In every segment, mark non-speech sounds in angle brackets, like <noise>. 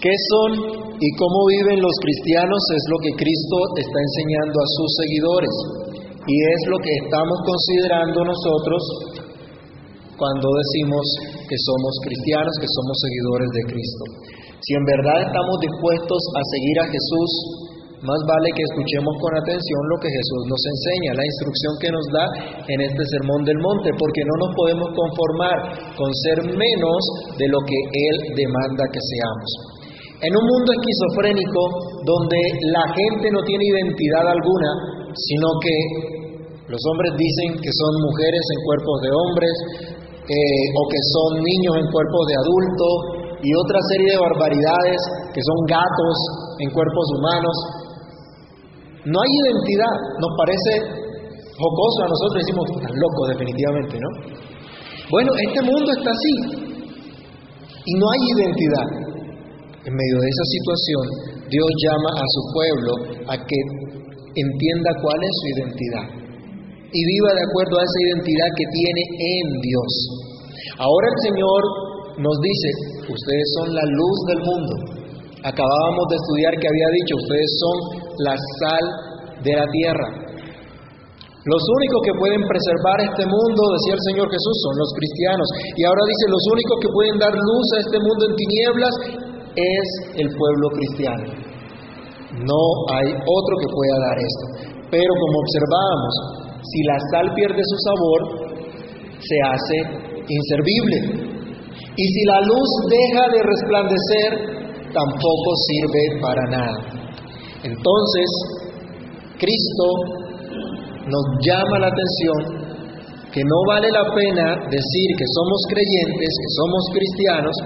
¿Qué son y cómo viven los cristianos? Es lo que Cristo está enseñando a sus seguidores y es lo que estamos considerando nosotros cuando decimos que somos cristianos, que somos seguidores de Cristo. Si en verdad estamos dispuestos a seguir a Jesús, más vale que escuchemos con atención lo que Jesús nos enseña, la instrucción que nos da en este sermón del monte, porque no nos podemos conformar con ser menos de lo que Él demanda que seamos. En un mundo esquizofrénico donde la gente no tiene identidad alguna, sino que los hombres dicen que son mujeres en cuerpos de hombres, eh, o que son niños en cuerpos de adultos, y otra serie de barbaridades que son gatos en cuerpos humanos, no hay identidad, nos parece jocoso a nosotros, decimos, están locos definitivamente, ¿no? Bueno, este mundo está así y no hay identidad. En medio de esa situación, Dios llama a su pueblo a que entienda cuál es su identidad y viva de acuerdo a esa identidad que tiene en Dios. Ahora el Señor nos dice, ustedes son la luz del mundo. Acabábamos de estudiar que había dicho, ustedes son la sal de la tierra. Los únicos que pueden preservar este mundo, decía el Señor Jesús, son los cristianos. Y ahora dice, los únicos que pueden dar luz a este mundo en tinieblas es el pueblo cristiano. No hay otro que pueda dar esto. Pero como observábamos, si la sal pierde su sabor, se hace inservible. Y si la luz deja de resplandecer, tampoco sirve para nada. Entonces, Cristo nos llama la atención que no vale la pena decir que somos creyentes, que somos cristianos,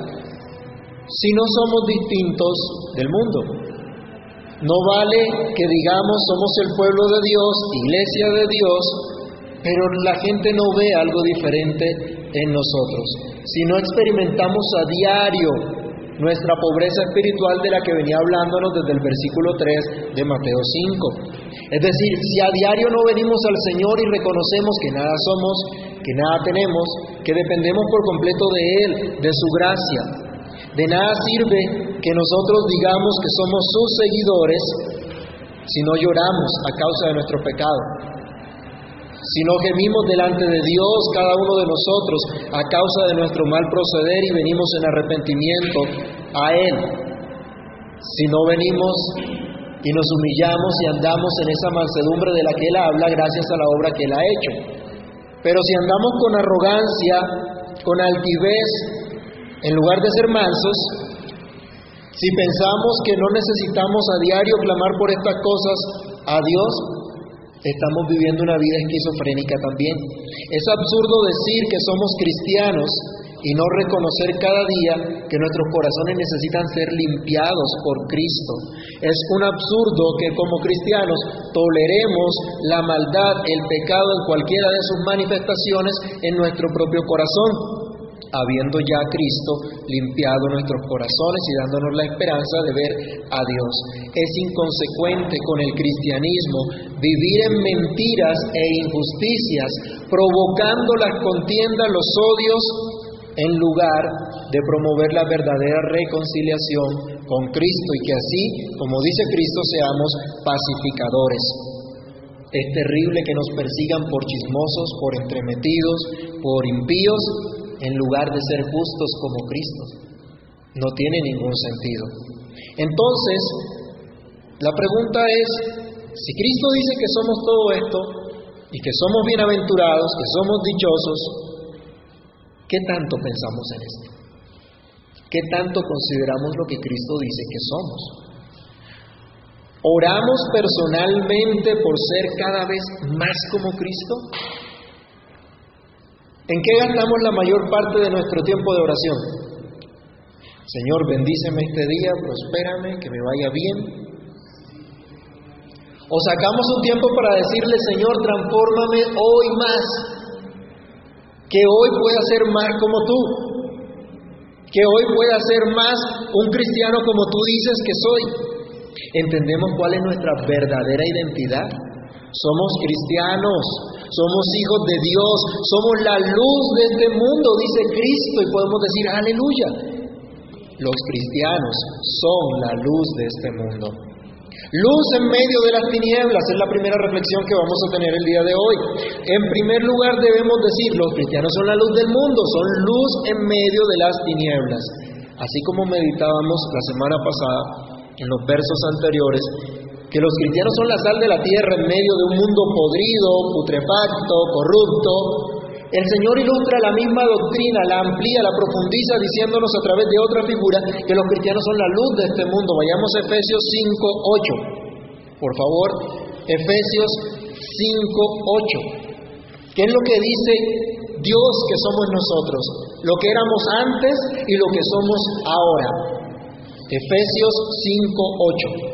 si no somos distintos del mundo. No vale que digamos somos el pueblo de Dios, iglesia de Dios, pero la gente no ve algo diferente en nosotros. Si no experimentamos a diario nuestra pobreza espiritual de la que venía hablándonos desde el versículo 3 de Mateo 5. Es decir, si a diario no venimos al Señor y reconocemos que nada somos, que nada tenemos, que dependemos por completo de Él, de su gracia, de nada sirve que nosotros digamos que somos sus seguidores si no lloramos a causa de nuestro pecado, si no gemimos delante de Dios cada uno de nosotros a causa de nuestro mal proceder y venimos en arrepentimiento a Él, si no venimos y nos humillamos y andamos en esa mansedumbre de la que Él habla gracias a la obra que Él ha hecho. Pero si andamos con arrogancia, con altivez, en lugar de ser mansos, si pensamos que no necesitamos a diario clamar por estas cosas a Dios, estamos viviendo una vida esquizofrénica también. Es absurdo decir que somos cristianos y no reconocer cada día que nuestros corazones necesitan ser limpiados por Cristo. Es un absurdo que como cristianos toleremos la maldad, el pecado en cualquiera de sus manifestaciones en nuestro propio corazón habiendo ya Cristo limpiado nuestros corazones y dándonos la esperanza de ver a Dios. Es inconsecuente con el cristianismo vivir en mentiras e injusticias, provocando las contiendas, los odios, en lugar de promover la verdadera reconciliación con Cristo y que así, como dice Cristo, seamos pacificadores. Es terrible que nos persigan por chismosos, por entremetidos, por impíos, en lugar de ser justos como Cristo. No tiene ningún sentido. Entonces, la pregunta es, si Cristo dice que somos todo esto y que somos bienaventurados, que somos dichosos, ¿qué tanto pensamos en esto? ¿Qué tanto consideramos lo que Cristo dice que somos? ¿Oramos personalmente por ser cada vez más como Cristo? ¿En qué gastamos la mayor parte de nuestro tiempo de oración? Señor, bendíceme este día, prospérame, que me vaya bien. O sacamos un tiempo para decirle, Señor, transfórmame hoy más, que hoy pueda ser más como tú, que hoy pueda ser más un cristiano como tú dices que soy. ¿Entendemos cuál es nuestra verdadera identidad? Somos cristianos, somos hijos de Dios, somos la luz de este mundo, dice Cristo, y podemos decir aleluya. Los cristianos son la luz de este mundo. Luz en medio de las tinieblas es la primera reflexión que vamos a tener el día de hoy. En primer lugar debemos decir, los cristianos son la luz del mundo, son luz en medio de las tinieblas. Así como meditábamos la semana pasada en los versos anteriores, que los cristianos son la sal de la tierra en medio de un mundo podrido, putrefacto, corrupto, el Señor ilustra la misma doctrina, la amplía, la profundiza, diciéndonos a través de otra figura que los cristianos son la luz de este mundo. Vayamos a Efesios 5.8. Por favor, Efesios 5.8. ¿Qué es lo que dice Dios que somos nosotros? Lo que éramos antes y lo que somos ahora. Efesios 5.8.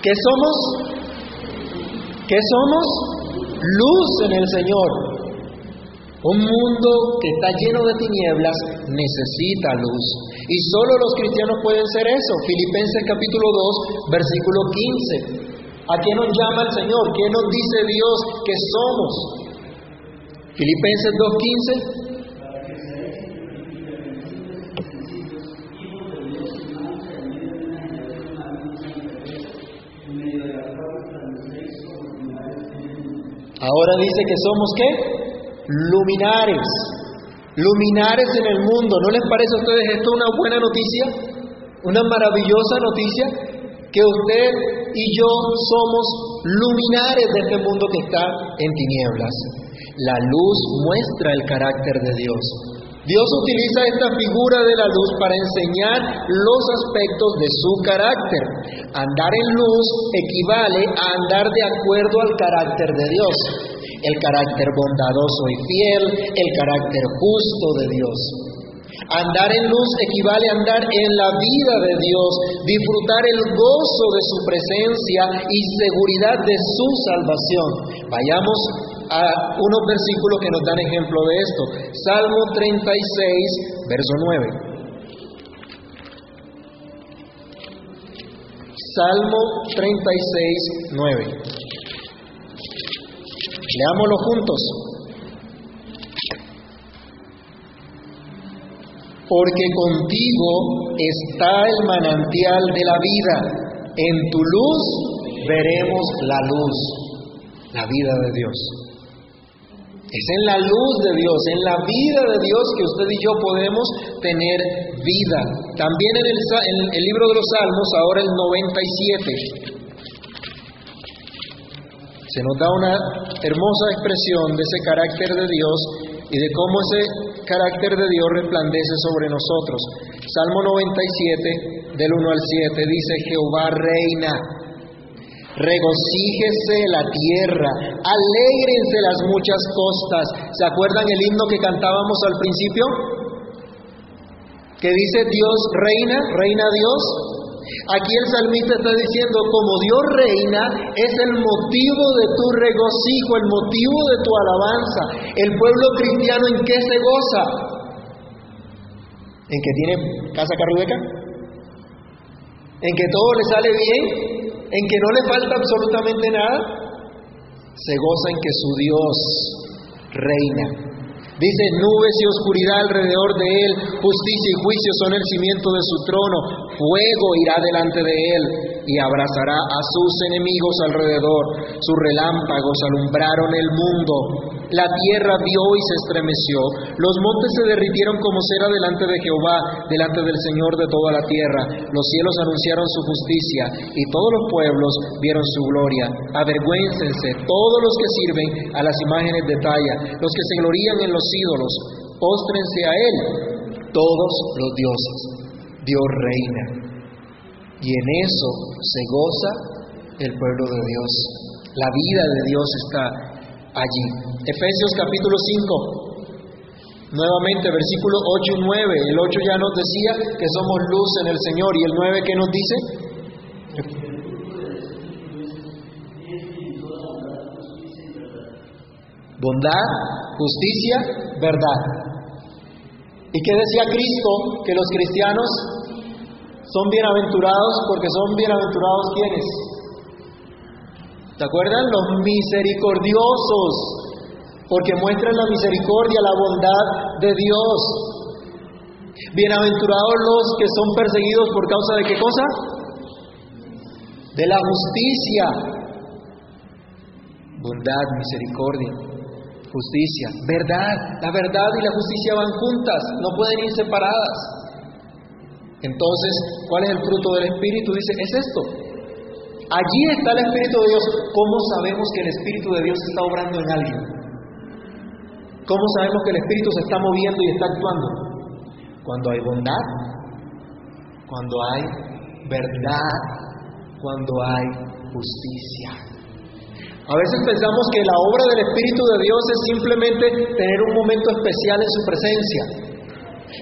¿Qué somos? ¿Qué somos? Luz en el Señor. Un mundo que está lleno de tinieblas necesita luz. Y solo los cristianos pueden ser eso. Filipenses capítulo 2, versículo 15. ¿A qué nos llama el Señor? ¿Qué nos dice Dios que somos? Filipenses 2.15. Ahora dice que somos qué? Luminares. Luminares en el mundo. ¿No les parece a ustedes esto una buena noticia? Una maravillosa noticia. Que usted y yo somos luminares de este mundo que está en tinieblas. La luz muestra el carácter de Dios. Dios utiliza esta figura de la luz para enseñar los aspectos de su carácter. Andar en luz equivale a andar de acuerdo al carácter de Dios. El carácter bondadoso y fiel, el carácter justo de Dios. Andar en luz equivale a andar en la vida de Dios, disfrutar el gozo de su presencia y seguridad de su salvación. Vayamos a unos versículos que nos dan ejemplo de esto. Salmo 36, verso 9. Salmo 36, 9. Leámoslo juntos. Porque contigo está el manantial de la vida. En tu luz veremos la luz, la vida de Dios. Es en la luz de Dios, en la vida de Dios que usted y yo podemos tener vida. También en el, libro de los Salmos, ahora el 97, se nos da una hermosa expresión de ese carácter de Dios y de cómo ese carácter de Dios resplandece sobre nosotros. Salmo 97, del 1 al 7, dice, Jehová reina regocíjese la tierra, alégrense las muchas costas. ¿Se acuerdan el himno que cantábamos al principio? Que dice Dios reina, reina Dios. Aquí el salmista está diciendo, como Dios reina, es el motivo de tu regocijo, el motivo de tu alabanza. El pueblo cristiano en qué se goza? ¿En que tiene casa carrubeca? ¿En que todo le sale bien? En que no le falta absolutamente nada, se goza en que su Dios reina. Dice, nubes y oscuridad alrededor de él, justicia y juicio son el cimiento de su trono, fuego irá delante de él y abrazará a sus enemigos alrededor. Sus relámpagos alumbraron el mundo, la tierra vio y se estremeció, los montes se derritieron como cera delante de Jehová, delante del Señor de toda la tierra. Los cielos anunciaron su justicia y todos los pueblos vieron su gloria. Avergüéncense todos los que sirven a las imágenes de talla, los que se glorían en los ídolos, póstrense a Él todos los dioses. Dios reina. Y en eso se goza el pueblo de Dios. La vida de Dios está allí. Efesios capítulo 5. Nuevamente, versículo 8 y 9. El 8 ya nos decía que somos luz en el Señor. ¿Y el 9 qué nos dice? Bondad, justicia, verdad. ¿Y qué decía Cristo? Que los cristianos son bienaventurados porque son bienaventurados quienes. ¿Se acuerdan? Los misericordiosos. porque muestran la misericordia, la bondad de Dios. Bienaventurados los que son perseguidos por causa de qué cosa? De la justicia. Bondad, misericordia, justicia, verdad. La verdad y la justicia van juntas, no pueden ir separadas. Entonces, ¿cuál es el fruto del Espíritu? Dice, es esto. Allí está el Espíritu de Dios. ¿Cómo sabemos que el Espíritu de Dios está obrando en alguien? ¿Cómo sabemos que el Espíritu se está moviendo y está actuando? Cuando hay bondad, cuando hay verdad, cuando hay justicia. A veces pensamos que la obra del Espíritu de Dios es simplemente tener un momento especial en su presencia.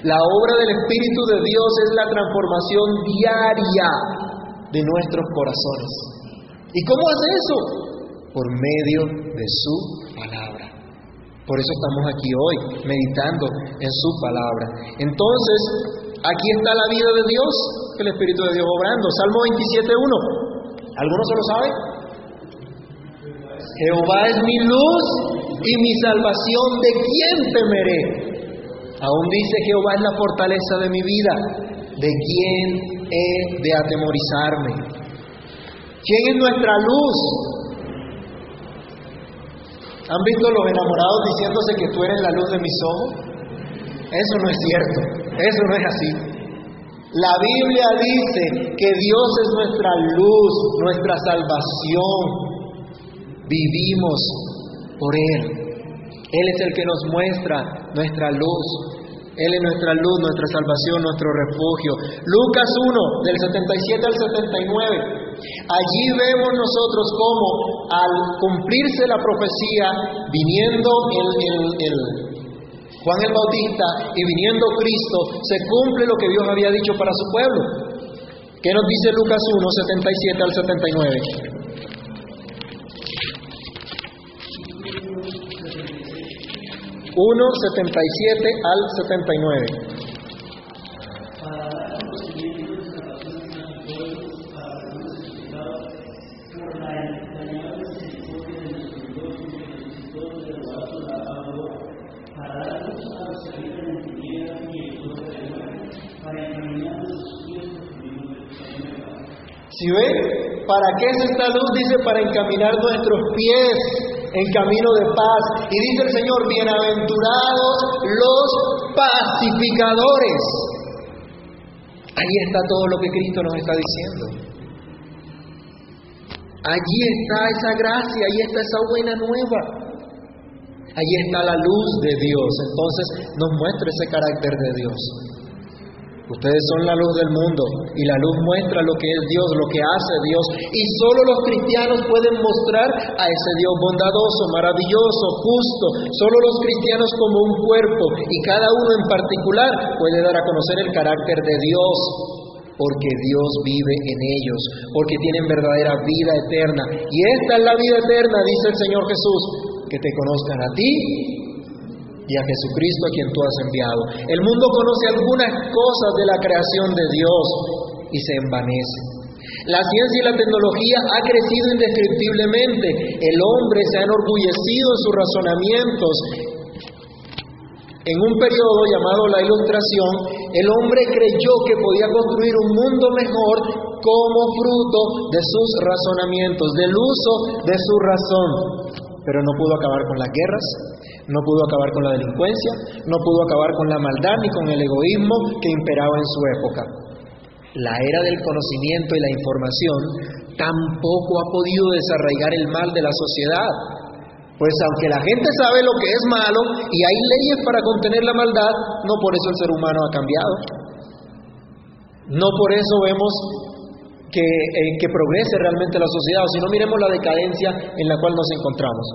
La obra del Espíritu de Dios es la transformación diaria de nuestros corazones. ¿Y cómo hace eso? Por medio de su palabra. Por eso estamos aquí hoy, meditando en su palabra. Entonces, aquí está la vida de Dios, el Espíritu de Dios obrando. Salmo 27.1. ¿Alguno se lo sabe? Jehová es mi luz y mi salvación, ¿de quién temeré? Aún dice Jehová es la fortaleza de mi vida, ¿de quién he de atemorizarme? ¿Quién es nuestra luz? ¿Han visto los enamorados diciéndose que tú eres la luz de mis ojos? Eso no es cierto, eso no es así. La Biblia dice que Dios es nuestra luz, nuestra salvación. Vivimos por Él. Él es el que nos muestra nuestra luz. Él es nuestra luz, nuestra salvación, nuestro refugio. Lucas 1, del 77 al 79. Allí vemos nosotros cómo al cumplirse la profecía, viniendo el, Juan el Bautista y viniendo Cristo, se cumple lo que Dios había dicho para su pueblo. ¿Qué nos dice Lucas 1, 77 al 79? 1, 77 al 79. Si ve, ¿para qué es esta luz? Dice, para encaminar nuestros pies en camino de paz. Y dice el Señor, bienaventurados los pacificadores. Ahí está todo lo que Cristo nos está diciendo. Allí está esa gracia, ahí está esa buena nueva. Allí está la luz de Dios. Entonces nos muestra ese carácter de Dios. Ustedes son la luz del mundo y la luz muestra lo que es Dios, lo que hace Dios. Y solo los cristianos pueden mostrar a ese Dios bondadoso, maravilloso, justo. Solo los cristianos como un cuerpo y cada uno en particular puede dar a conocer el carácter de Dios. Porque Dios vive en ellos, porque tienen verdadera vida eterna. Y esta es la vida eterna, dice el Señor Jesús, que te conozcan a ti y a Jesucristo a quien tú has enviado. El mundo conoce algunas cosas de la creación de Dios y se envanece. La ciencia y la tecnología ha crecido indescriptiblemente. El hombre se ha enorgullecido en sus razonamientos. En un periodo llamado la Ilustración, el hombre creyó que podía construir un mundo mejor como fruto de sus razonamientos, del uso de su razón. Pero no pudo acabar con las guerras, no pudo acabar con la delincuencia, no pudo acabar con la maldad ni con el egoísmo que imperaba en su época. La era del conocimiento y la información tampoco ha podido desarraigar el mal de la sociedad. Pues aunque la gente sabe lo que es malo y hay leyes para contener la maldad, no por eso el ser humano ha cambiado. No por eso vemos que, eh, que progrese realmente la sociedad, sino miremos la decadencia en la cual nos encontramos.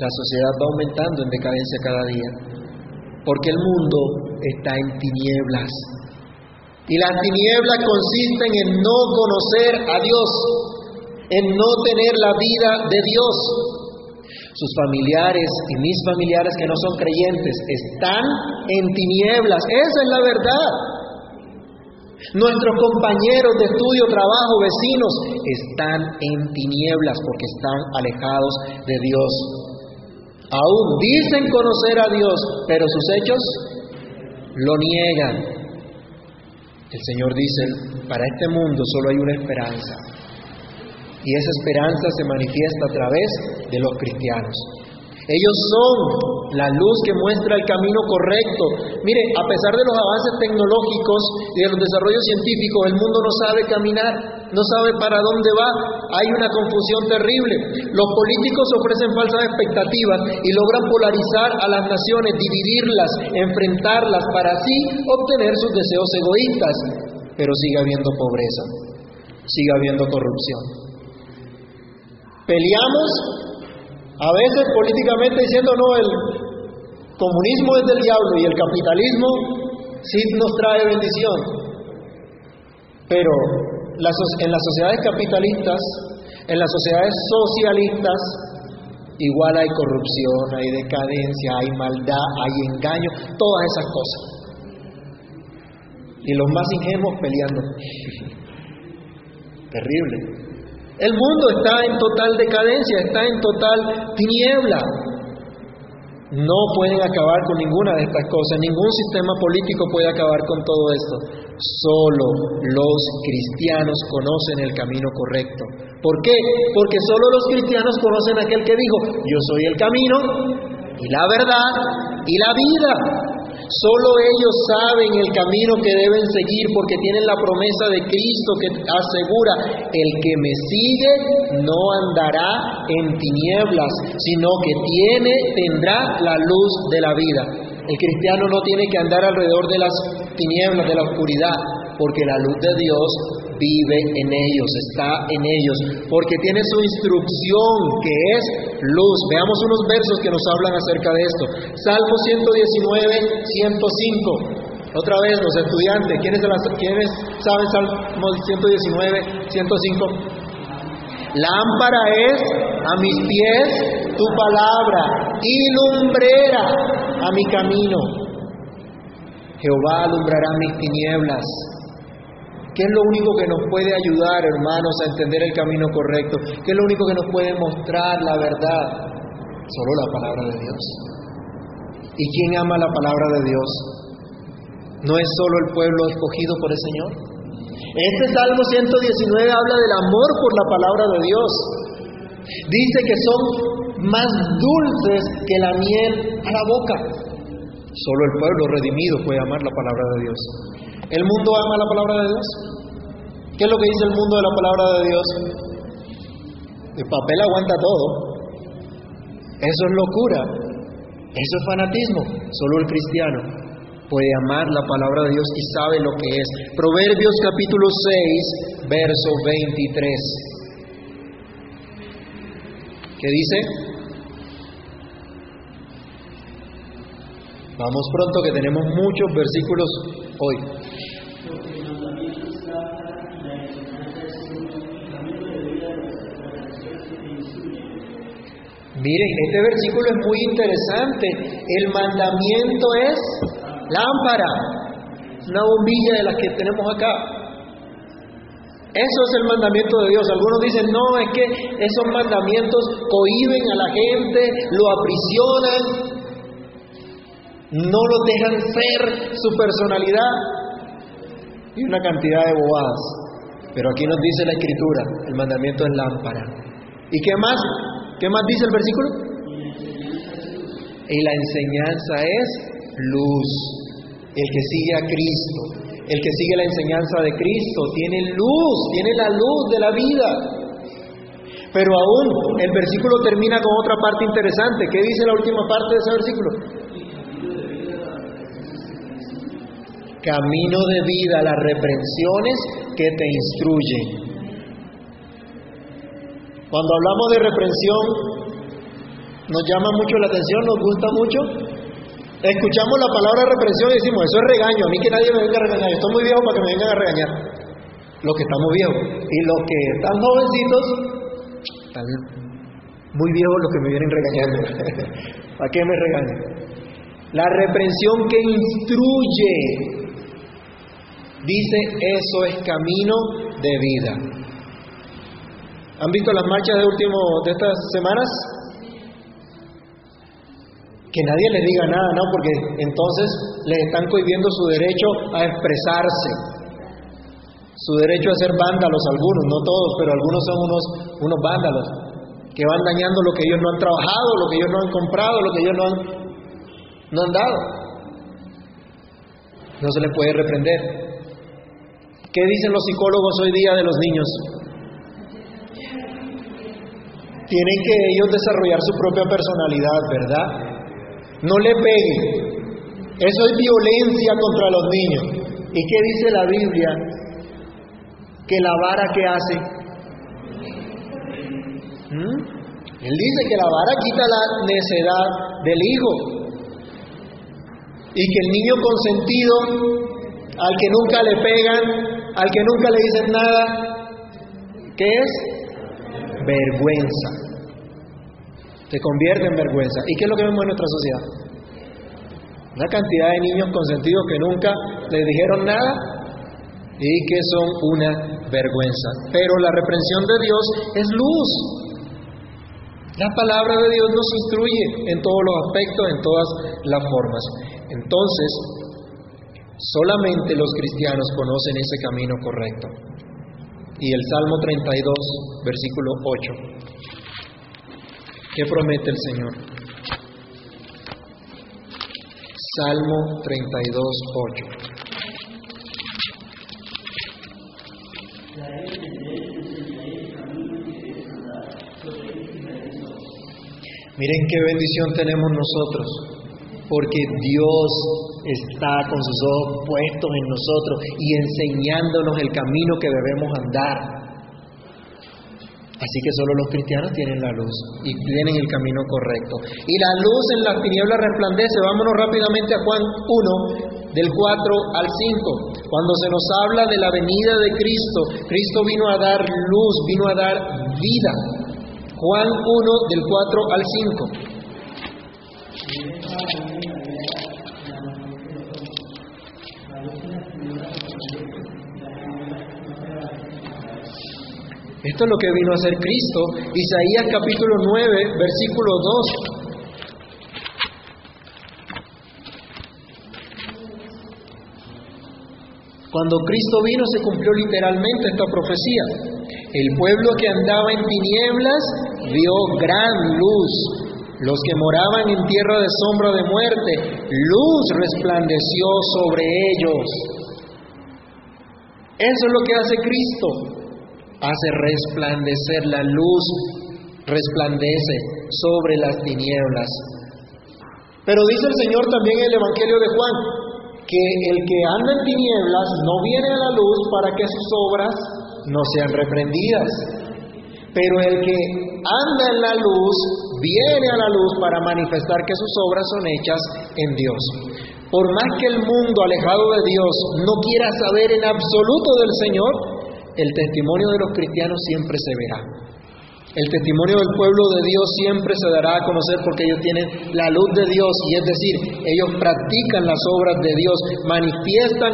La sociedad va aumentando en decadencia cada día, porque el mundo está en tinieblas. Y las tinieblas consisten en no conocer a Dios, en no tener la vida de Dios. Sus familiares y mis familiares que no son creyentes están en tinieblas. Esa es la verdad. Nuestros compañeros de estudio, trabajo, vecinos están en tinieblas porque están alejados de Dios. Aún dicen conocer a Dios, pero sus hechos lo niegan. El Señor dice, para este mundo solo hay una esperanza. Y esa esperanza se manifiesta a través de los cristianos. Ellos son la luz que muestra el camino correcto. Mire, a pesar de los avances tecnológicos y de los desarrollos científicos, el mundo no sabe caminar, no sabe para dónde va. Hay una confusión terrible. Los políticos ofrecen falsas expectativas y logran polarizar a las naciones, dividirlas, enfrentarlas para así obtener sus deseos egoístas. Pero sigue habiendo pobreza, sigue habiendo corrupción. Peleamos a veces políticamente diciendo, no, el comunismo es del diablo y el capitalismo sí nos trae bendición. Pero en las sociedades capitalistas, en las sociedades socialistas, igual hay corrupción, hay decadencia, hay maldad, hay engaño, todas esas cosas. Y los más ingenuos peleando. <laughs> Terrible. El mundo está en total decadencia, está en total tiniebla. No pueden acabar con ninguna de estas cosas, ningún sistema político puede acabar con todo esto. Solo los cristianos conocen el camino correcto. ¿Por qué? Porque solo los cristianos conocen aquel que dijo, yo soy el camino y la verdad y la vida. Solo ellos saben el camino que deben seguir porque tienen la promesa de Cristo que asegura, el que me sigue no andará en tinieblas, sino que tiene, tendrá la luz de la vida. El cristiano no tiene que andar alrededor de las tinieblas, de la oscuridad, porque la luz de Dios vive en ellos, está en ellos, porque tiene su instrucción que es luz. Veamos unos versos que nos hablan acerca de esto. Salmo 119, 105. Otra vez los estudiantes, ¿quiénes, ¿quiénes saben Salmo 119, 105? Lámpara es a mis pies tu palabra y lumbrera a mi camino. Jehová alumbrará mis tinieblas ¿Qué es lo único que nos puede ayudar, hermanos, a entender el camino correcto? ¿Qué es lo único que nos puede mostrar la verdad? Solo la palabra de Dios. ¿Y quién ama la palabra de Dios? ¿No es solo el pueblo escogido por el Señor? Este Salmo 119 habla del amor por la palabra de Dios. Dice que son más dulces que la miel a la boca. Solo el pueblo redimido puede amar la palabra de Dios. ¿El mundo ama la palabra de Dios? ¿Qué es lo que dice el mundo de la palabra de Dios? El papel aguanta todo. Eso es locura. Eso es fanatismo. Solo el cristiano puede amar la palabra de Dios y sabe lo que es. Proverbios capítulo 6, verso 23. ¿Qué dice? Vamos pronto que tenemos muchos versículos hoy. Miren, este versículo es muy interesante. El mandamiento es lámpara, una bombilla de las que tenemos acá. Eso es el mandamiento de Dios. Algunos dicen, no, es que esos mandamientos cohiben a la gente, lo aprisionan, no lo dejan ser su personalidad y una cantidad de bobadas. Pero aquí nos dice la escritura, el mandamiento es lámpara. ¿Y qué más? ¿Qué más dice el versículo? Y la enseñanza es luz. El que sigue a Cristo, el que sigue la enseñanza de Cristo, tiene luz, tiene la luz de la vida. Pero aún el versículo termina con otra parte interesante. ¿Qué dice la última parte de ese versículo? Camino de vida, las reprensiones que te instruyen. Cuando hablamos de reprensión, nos llama mucho la atención, nos gusta mucho. Escuchamos la palabra reprensión y decimos, eso es regaño, a mí que nadie me venga a regañar, yo estoy muy viejo para que me vengan a regañar. Los que estamos viejos. Y los que están jovencitos, están muy viejos los que me vienen regañando. <laughs> ¿Para qué me regañan? La reprensión que instruye, dice, eso es camino de vida. ¿Han visto las marchas de último de estas semanas? que nadie les diga nada, ¿no? Porque entonces les están cohibiendo su derecho a expresarse, su derecho a ser vándalos, algunos, no todos, pero algunos son unos, unos vándalos, que van dañando lo que ellos no han trabajado, lo que ellos no han comprado, lo que ellos no han, no han dado. No se les puede reprender. ¿Qué dicen los psicólogos hoy día de los niños? Tienen que ellos desarrollar su propia personalidad, ¿verdad? No le peguen. Eso es violencia contra los niños. ¿Y qué dice la Biblia? Que la vara que hace. ¿Mm? Él dice que la vara quita la necedad del hijo. Y que el niño consentido, al que nunca le pegan, al que nunca le dicen nada, ¿qué es? Vergüenza. Se convierte en vergüenza. ¿Y qué es lo que vemos en nuestra sociedad? Una cantidad de niños consentidos que nunca le dijeron nada y que son una vergüenza. Pero la reprensión de Dios es luz. La palabra de Dios nos instruye en todos los aspectos, en todas las formas. Entonces, solamente los cristianos conocen ese camino correcto. Y el Salmo 32, versículo 8. ¿Qué promete el Señor? Salmo 32, 8. Miren qué bendición tenemos nosotros, porque Dios está con sus ojos puestos en nosotros y enseñándonos el camino que debemos andar. Así que solo los cristianos tienen la luz y tienen el camino correcto. Y la luz en las tinieblas resplandece. Vámonos rápidamente a Juan 1, del 4 al 5. Cuando se nos habla de la venida de Cristo, Cristo vino a dar luz, vino a dar vida. Juan 1 del 4 al 5. Esto es lo que vino a hacer Cristo. Isaías capítulo 9, versículo 2. Cuando Cristo vino se cumplió literalmente esta profecía. El pueblo que andaba en tinieblas vio gran luz. Los que moraban en tierra de sombra de muerte, luz resplandeció sobre ellos. Eso es lo que hace Cristo. Hace resplandecer la luz, resplandece sobre las tinieblas. Pero dice el Señor también en el Evangelio de Juan, que el que anda en tinieblas no viene a la luz para que sus obras no sean reprendidas. Pero el que anda en la luz viene a la luz para manifestar que sus obras son hechas en Dios. Por más que el mundo alejado de Dios no quiera saber en absoluto del Señor, el testimonio de los cristianos siempre se verá. El testimonio del pueblo de Dios siempre se dará a conocer porque ellos tienen la luz de Dios y es decir, ellos practican las obras de Dios, manifiestan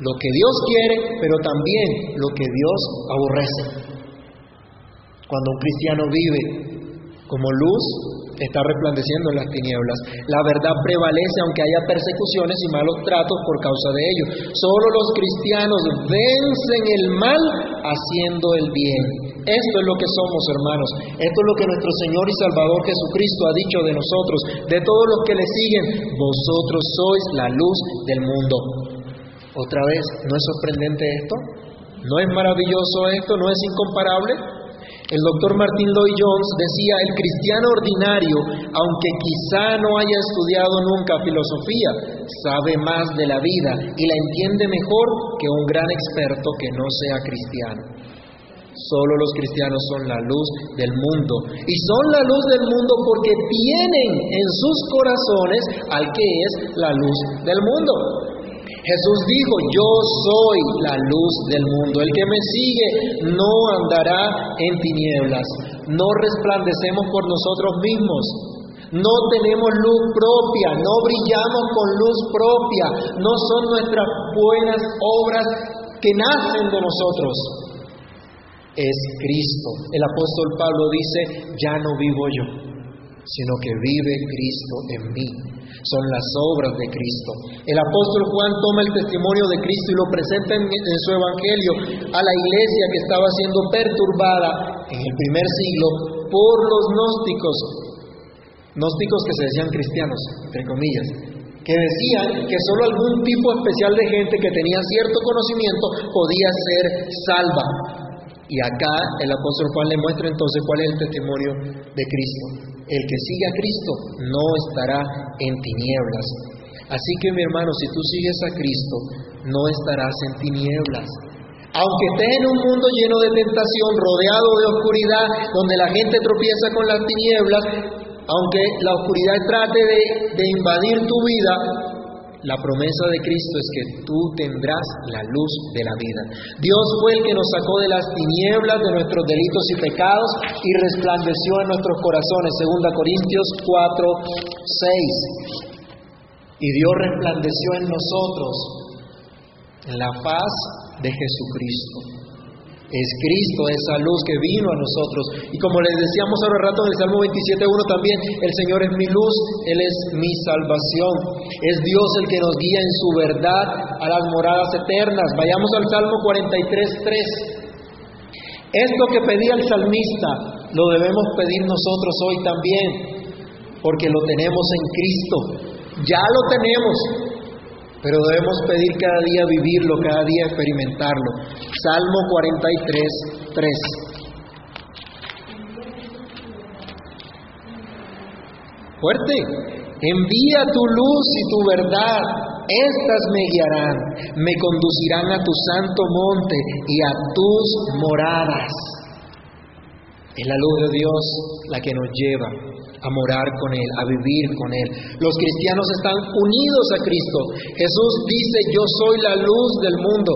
lo que Dios quiere, pero también lo que Dios aborrece. Cuando un cristiano vive como luz, está resplandeciendo en las tinieblas. La verdad prevalece aunque haya persecuciones y malos tratos por causa de ello. Solo los cristianos vencen el mal haciendo el bien. Esto es lo que somos, hermanos. Esto es lo que nuestro Señor y Salvador Jesucristo ha dicho de nosotros, de todos los que le siguen. Vosotros sois la luz del mundo. Otra vez, ¿no es sorprendente esto? ¿No es maravilloso esto? ¿No es incomparable? El doctor Martin Lloyd Jones decía, el cristiano ordinario, aunque quizá no haya estudiado nunca filosofía, sabe más de la vida y la entiende mejor que un gran experto que no sea cristiano. Solo los cristianos son la luz del mundo. Y son la luz del mundo porque tienen en sus corazones al que es la luz del mundo. Jesús dijo, yo soy la luz del mundo. El que me sigue no andará en tinieblas. No resplandecemos por nosotros mismos. No tenemos luz propia, no brillamos con luz propia. No son nuestras buenas obras que nacen de nosotros. Es Cristo. El apóstol Pablo dice, ya no vivo yo. Sino que vive Cristo en mí. Son las obras de Cristo. El apóstol Juan toma el testimonio de Cristo y lo presenta en, su evangelio a la iglesia que estaba siendo perturbada en el primer siglo por los gnósticos, gnósticos que se decían cristianos, entre comillas, que decían que solo algún tipo especial de gente que tenía cierto conocimiento podía ser salva. Y acá el apóstol Juan le muestra entonces cuál es el testimonio de Cristo el que sigue a Cristo no estará en tinieblas. Así que mi hermano, si tú sigues a Cristo, no estarás en tinieblas. Aunque estés en un mundo lleno de tentación, rodeado de oscuridad, donde la gente tropieza con las tinieblas, aunque la oscuridad trate de, de invadir tu vida, la promesa de Cristo es que tú tendrás la luz de la vida. Dios fue el que nos sacó de las tinieblas de nuestros delitos y pecados y resplandeció en nuestros corazones. Segunda Corintios 4, 6. Y Dios resplandeció en nosotros la faz de Jesucristo. Es Cristo esa luz que vino a nosotros. Y como les decíamos ahora rato en el Salmo 27.1 también, el Señor es mi luz, Él es mi salvación. Es Dios el que nos guía en su verdad a las moradas eternas. Vayamos al Salmo 43.3. Esto que pedía el salmista lo debemos pedir nosotros hoy también, porque lo tenemos en Cristo. Ya lo tenemos, pero debemos pedir cada día vivirlo, cada día experimentarlo. Salmo 43, 3. Fuerte. Envía tu luz y tu verdad, estas me guiarán, me conducirán a tu santo monte y a tus moradas. Es la luz de Dios la que nos lleva a morar con Él, a vivir con Él. Los cristianos están unidos a Cristo. Jesús dice, yo soy la luz del mundo.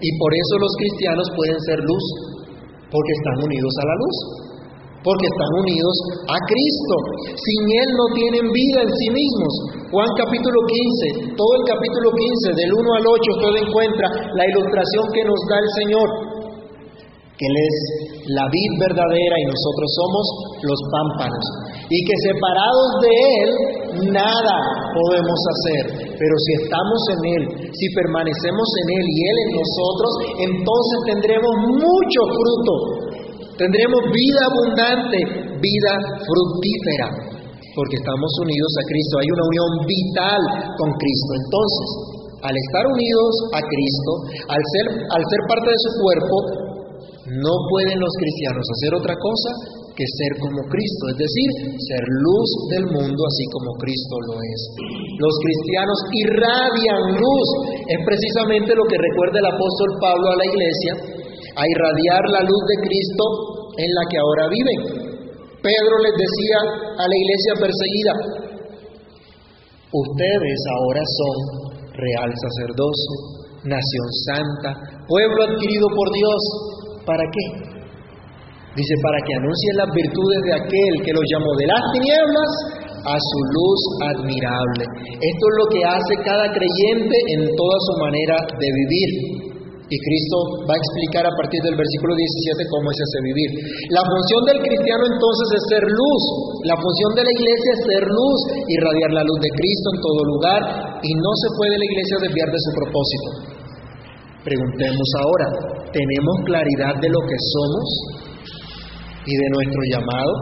Y por eso los cristianos pueden ser luz, porque están unidos a la luz, porque están unidos a Cristo. Sin Él no tienen vida en sí mismos. Juan capítulo 15, todo el capítulo 15, del 1 al 8, usted encuentra la ilustración que nos da el Señor, que Él es la vid verdadera y nosotros somos los pámpanos y que separados de Él nada podemos hacer. Pero si estamos en Él, si permanecemos en Él y Él en nosotros, entonces tendremos mucho fruto, tendremos vida abundante, vida fructífera, porque estamos unidos a Cristo, hay una unión vital con Cristo. Entonces, al estar unidos a Cristo, al ser, al ser parte de su cuerpo, no pueden los cristianos hacer otra cosa que ser como Cristo, es decir, ser luz del mundo así como Cristo lo es. Los cristianos irradian luz, es precisamente lo que recuerda el apóstol Pablo a la iglesia, a irradiar la luz de Cristo en la que ahora viven. Pedro les decía a la iglesia perseguida, ustedes ahora son real sacerdocio, nación santa, pueblo adquirido por Dios, ¿para qué? Dice, para que anuncien las virtudes de aquel que los llamó de las tinieblas a su luz admirable. Esto es lo que hace cada creyente en toda su manera de vivir. Y Cristo va a explicar a partir del versículo 17 cómo es ese vivir. La función del cristiano entonces es ser luz. La función de la iglesia es ser luz, irradiar la luz de Cristo en todo lugar. Y no se puede la iglesia desviar de su propósito. Preguntemos ahora, ¿tenemos claridad de lo que somos? y de nuestro llamado?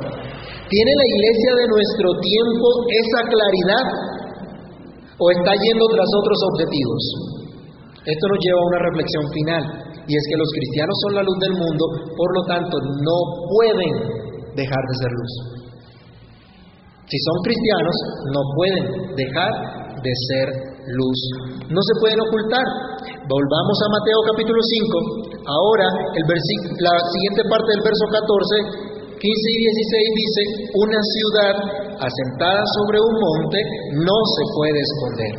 ¿Tiene la iglesia de nuestro tiempo esa claridad o está yendo tras otros objetivos? Esto nos lleva a una reflexión final y es que los cristianos son la luz del mundo, por lo tanto no pueden dejar de ser luz. Si son cristianos, no pueden dejar de ser luz. No se pueden ocultar. Volvamos a Mateo capítulo 5. Ahora la siguiente parte del verso 14, 15 y 16 dice, una ciudad asentada sobre un monte no se puede esconder.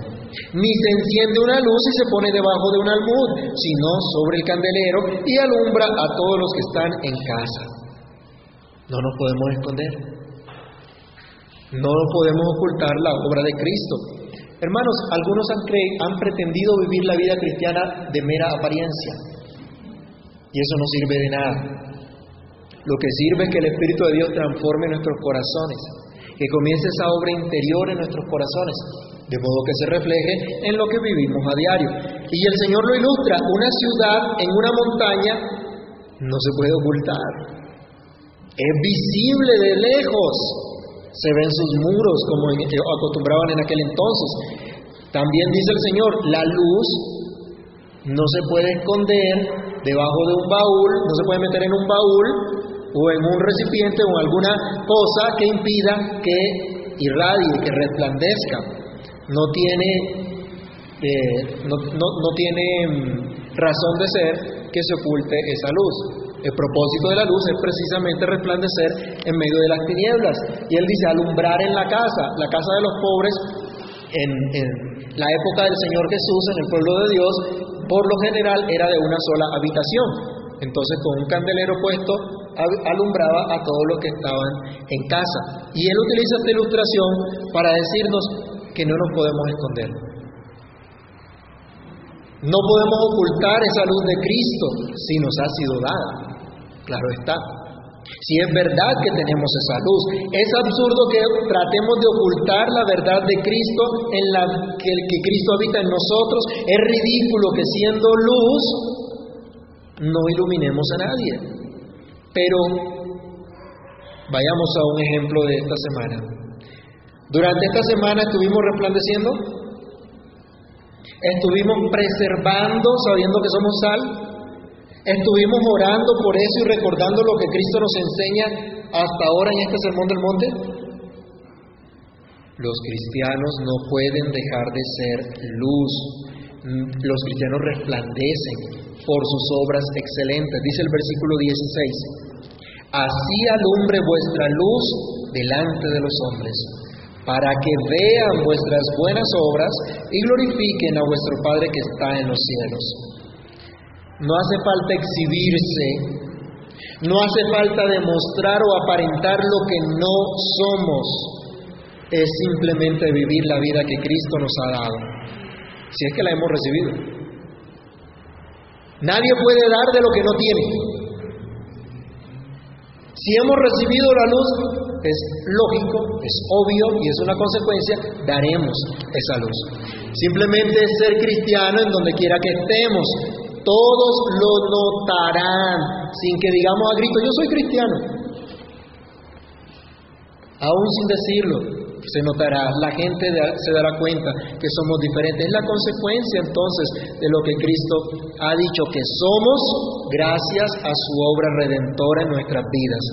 Ni se enciende una luz y se pone debajo de un almud, sino sobre el candelero y alumbra a todos los que están en casa. No nos podemos esconder. No podemos ocultar la obra de Cristo. Hermanos, algunos han, han pretendido vivir la vida cristiana de mera apariencia y eso no sirve de nada. Lo que sirve es que el Espíritu de Dios transforme nuestros corazones que comience esa obra interior en nuestros corazones, de modo que se refleje en lo que vivimos a diario. Y el Señor lo ilustra, una ciudad en una montaña no se puede ocultar, es visible de lejos, se ven sus muros como acostumbraban en aquel entonces. También dice el Señor, la luz no se puede esconder debajo de un baúl, no se puede meter en un baúl o en un recipiente o en alguna cosa que impida que irradie, que resplandezca. No tiene, eh, no, no tiene mm, razón de ser que se oculte esa luz. El propósito de la luz es precisamente resplandecer en medio de las tinieblas. Y él dice, alumbrar en la casa, la casa de los pobres, en, la época del Señor Jesús, en el pueblo de Dios, por lo general era de una sola habitación. Entonces con un candelero puesto alumbraba a todos los que estaban en casa. Y él utiliza esta ilustración para decirnos que no nos podemos esconder. No podemos ocultar esa luz de Cristo si nos ha sido dada. Claro está. Si es verdad que tenemos esa luz, es absurdo que tratemos de ocultar la verdad de Cristo en la que, Cristo habita en nosotros. Es ridículo que siendo luz no iluminemos a nadie. Pero vayamos a un ejemplo de esta semana. Durante esta semana estuvimos resplandeciendo, estuvimos preservando, sabiendo que somos sal, estuvimos orando por eso y recordando lo que Cristo nos enseña hasta ahora en este Sermón del Monte. Los cristianos no pueden dejar de ser luz. Los cristianos resplandecen por sus obras excelentes. Dice el versículo 16, así alumbre vuestra luz delante de los hombres, para que vean vuestras buenas obras y glorifiquen a vuestro Padre que está en los cielos. No hace falta exhibirse, no hace falta demostrar o aparentar lo que no somos, es simplemente vivir la vida que Cristo nos ha dado, si es que la hemos recibido. Nadie puede dar de lo que no tiene. Si hemos recibido la luz, es lógico, es obvio y es una consecuencia, daremos esa luz. Simplemente es ser cristiano en donde quiera que estemos. Todos lo notarán sin que digamos a grito, yo soy cristiano. Aún sin decirlo, se notará, la gente se dará cuenta que somos diferentes. Es la consecuencia entonces de lo que Cristo ha dicho que somos gracias a su obra redentora en nuestras vidas.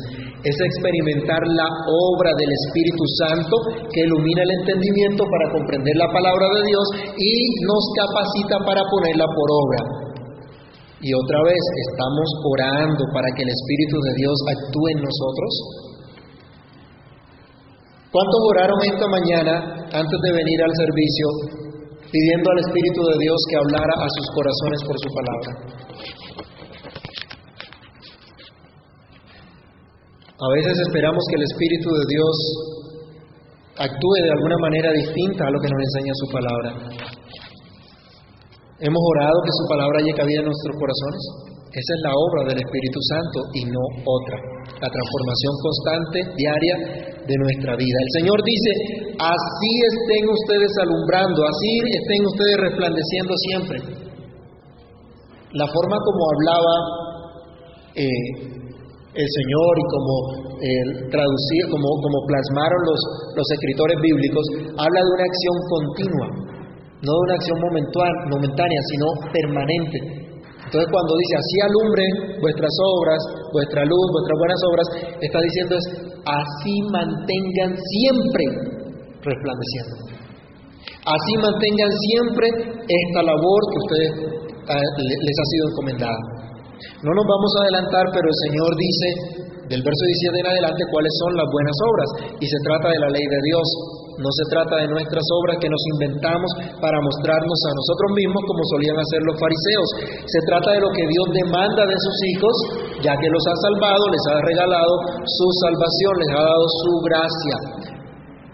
Es experimentar la obra del Espíritu Santo que ilumina el entendimiento para comprender la palabra de Dios y nos capacita para ponerla por obra. Y otra vez, ¿estamos orando para que el Espíritu de Dios actúe en nosotros? ¿Cuántos oraron esta mañana antes de venir al servicio pidiendo al Espíritu de Dios que hablara a sus corazones por su palabra? A veces esperamos que el Espíritu de Dios actúe de alguna manera distinta a lo que nos enseña su palabra. ¿Hemos orado que su palabra haya cabida en nuestros corazones? Esa es la obra del Espíritu Santo y no otra. La transformación constante, diaria de nuestra vida. El Señor dice, así estén ustedes alumbrando, así estén ustedes resplandeciendo siempre. La forma como hablaba eh, el Señor y como eh, traducía, como, como plasmaron los, los escritores bíblicos, habla de una acción continua, no de una acción momentánea, sino permanente. Entonces cuando dice, así alumbren vuestras obras, vuestra luz, vuestras buenas obras, está diciendo es, así mantengan siempre resplandeciendo. Así mantengan siempre esta labor que ustedes ah, les ha sido encomendada. No nos vamos a adelantar, pero el Señor dice del verso 17 en adelante cuáles son las buenas obras y se trata de la ley de Dios. No se trata de nuestras obras que nos inventamos para mostrarnos a nosotros mismos como solían hacer los fariseos. Se trata de lo que Dios demanda de sus hijos, ya que los ha salvado, les ha regalado su salvación, les ha dado su gracia.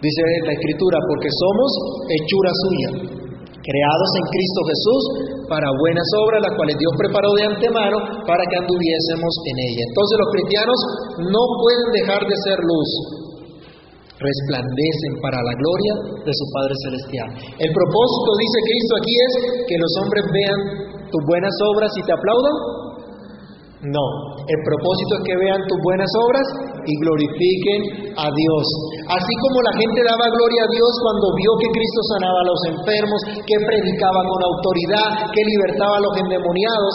Dice la Escritura, porque somos hechura suya, creados en Cristo Jesús para buenas obras, las cuales Dios preparó de antemano para que anduviésemos en ella. Entonces los cristianos no pueden dejar de ser luz, resplandecen para la gloria de su Padre Celestial. El propósito, dice Cristo aquí, es que los hombres vean tus buenas obras y te aplaudan. No, el propósito es que vean tus buenas obras y glorifiquen a Dios. Así como la gente daba gloria a Dios cuando vio que Cristo sanaba a los enfermos, que predicaba con autoridad, que libertaba a los endemoniados,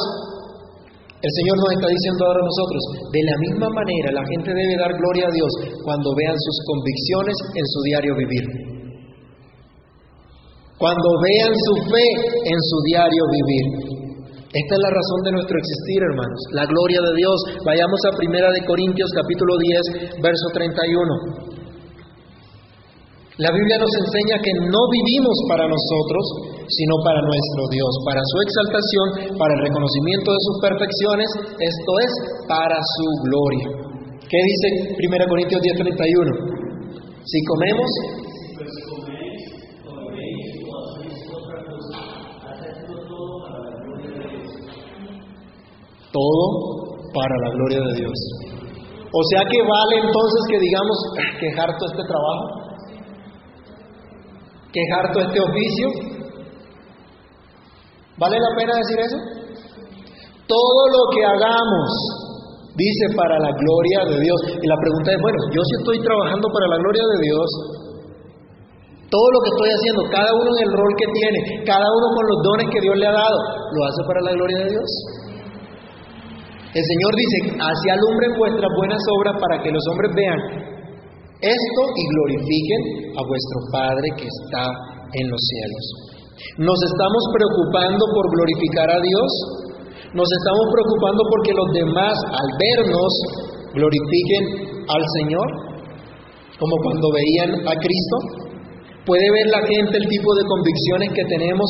el Señor nos está diciendo ahora a nosotros, de la misma manera la gente debe dar gloria a Dios cuando vean sus convicciones en su diario vivir. Cuando vean su fe en su diario vivir. Esta es la razón de nuestro existir, hermanos, la gloria de Dios. Vayamos a Primera de Corintios capítulo 10, verso 31. La Biblia nos enseña que no vivimos para nosotros, sino para nuestro Dios, para su exaltación, para el reconocimiento de sus perfecciones, esto es, para su gloria. ¿Qué dice 1 Corintios 10:31? Si comemos, todo para la gloria de Dios. O sea que vale entonces que digamos, que harto este trabajo, que es harto este oficio. ¿Vale la pena decir eso? Todo lo que hagamos, dice, para la gloria de Dios. Y la pregunta es, bueno, yo sí estoy trabajando para la gloria de Dios. Todo lo que estoy haciendo, cada uno en el rol que tiene, cada uno con los dones que Dios le ha dado, ¿lo hace para la gloria de Dios? El Señor dice, así alumbren vuestras buenas obras para que los hombres vean esto y glorifiquen a vuestro Padre que está en los cielos. ¿Nos estamos preocupando por glorificar a Dios? ¿Nos estamos preocupando porque los demás al vernos glorifiquen al Señor? Como cuando veían a Cristo. ¿Puede ver la gente el tipo de convicciones que tenemos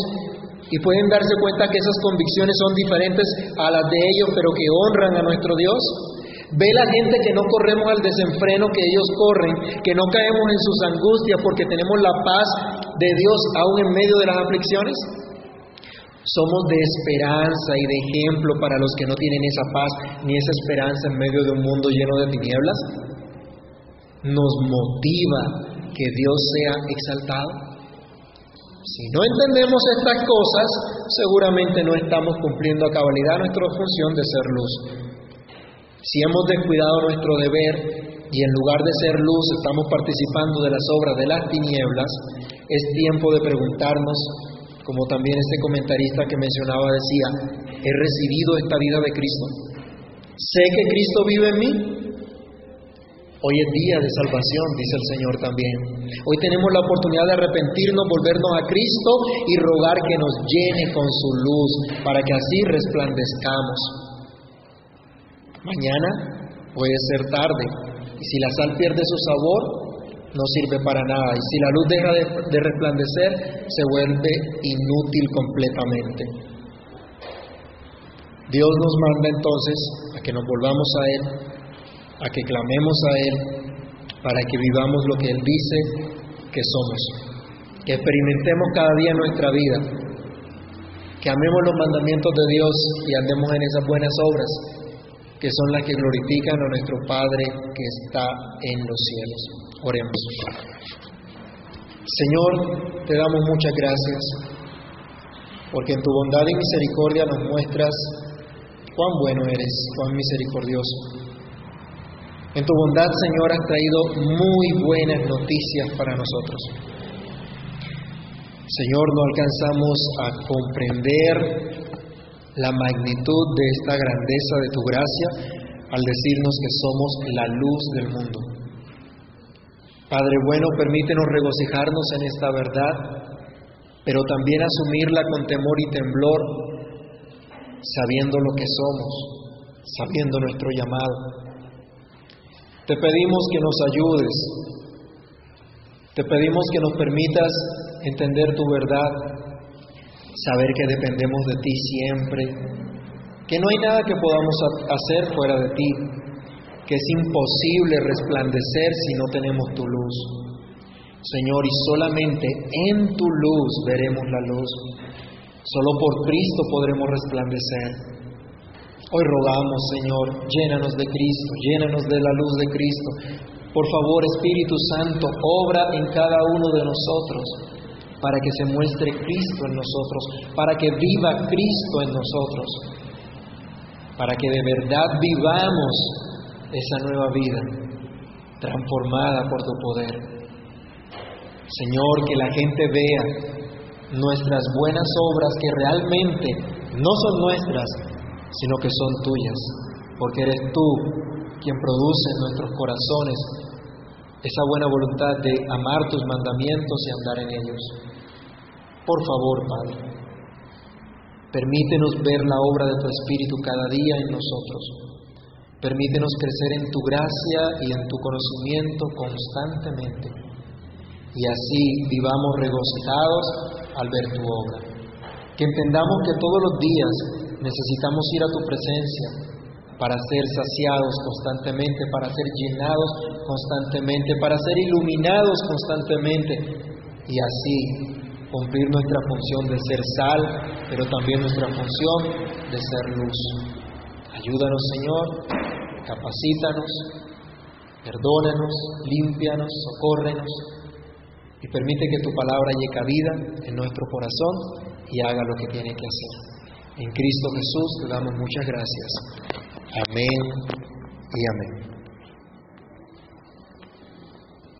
y pueden darse cuenta que esas convicciones son diferentes a las de ellos, pero que honran a nuestro Dios? Ve la gente que no corremos al desenfreno que ellos corren, que no caemos en sus angustias porque tenemos la paz de Dios aún en medio de las aflicciones. Somos de esperanza y de ejemplo para los que no tienen esa paz ni esa esperanza en medio de un mundo lleno de tinieblas. Nos motiva que Dios sea exaltado. Si no entendemos estas cosas, seguramente no estamos cumpliendo a cabalidad nuestra función de ser luz. Si hemos descuidado nuestro deber y en lugar de ser luz estamos participando de las obras de las tinieblas, es tiempo de preguntarnos, como también este comentarista que mencionaba decía, ¿he recibido esta vida de Cristo? ¿Sé que Cristo vive en mí? Hoy es día de salvación, dice el Señor también. Hoy tenemos la oportunidad de arrepentirnos, volvernos a Cristo y rogar que nos llene con su luz para que así resplandezcamos. Mañana puede ser tarde y si la sal pierde su sabor, no sirve para nada. Y si la luz deja de, resplandecer, se vuelve inútil completamente. Dios nos manda entonces a que nos volvamos a Él, a que clamemos a Él, para que vivamos lo que Él dice que somos, que experimentemos cada día nuestra vida, que amemos los mandamientos de Dios y andemos en esas buenas obras que son las que glorifican a nuestro Padre que está en los cielos. Oremos. Señor, te damos muchas gracias, porque en tu bondad y misericordia nos muestras cuán bueno eres, cuán misericordioso. En tu bondad, Señor, has traído muy buenas noticias para nosotros. Señor, no alcanzamos a comprender la magnitud de esta grandeza de tu gracia al decirnos que somos la luz del mundo. Padre bueno, permítenos regocijarnos en esta verdad, pero también asumirla con temor y temblor, sabiendo lo que somos, sabiendo nuestro llamado. Te pedimos que nos ayudes, te pedimos que nos permitas entender tu verdad, saber que dependemos de ti siempre, que no hay nada que podamos hacer fuera de ti, que es imposible resplandecer si no tenemos tu luz. Señor, y solamente en tu luz veremos la luz. Solo por Cristo podremos resplandecer. Hoy rogamos, Señor, llénanos de Cristo, llénanos de la luz de Cristo, Por favor, Espíritu Santo, obra en cada uno de nosotros para que se muestre Cristo en nosotros, para que viva Cristo en nosotros, para que de verdad vivamos esa nueva vida transformada por tu poder. Señor, que la gente vea nuestras buenas obras que realmente no son nuestras, sino que son tuyas, porque eres tú quien produce en nuestros corazones esa buena voluntad de amar tus mandamientos y andar en ellos. Por favor, Padre, permítenos ver la obra de tu Espíritu cada día en nosotros. Permítenos crecer en tu gracia y en tu conocimiento constantemente. Y así vivamos regocijados al ver tu obra. Que entendamos que todos los días necesitamos ir a tu presencia para ser saciados constantemente, para ser llenados constantemente, para ser iluminados constantemente y así cumplir nuestra función de ser sal, pero también nuestra función de ser luz. Ayúdanos, Señor, capacítanos, perdónanos, límpianos, socórrenos y permite que tu palabra llegue cabida en nuestro corazón y haga lo que tiene que hacer. En Cristo Jesús te damos muchas gracias. Amén y amén.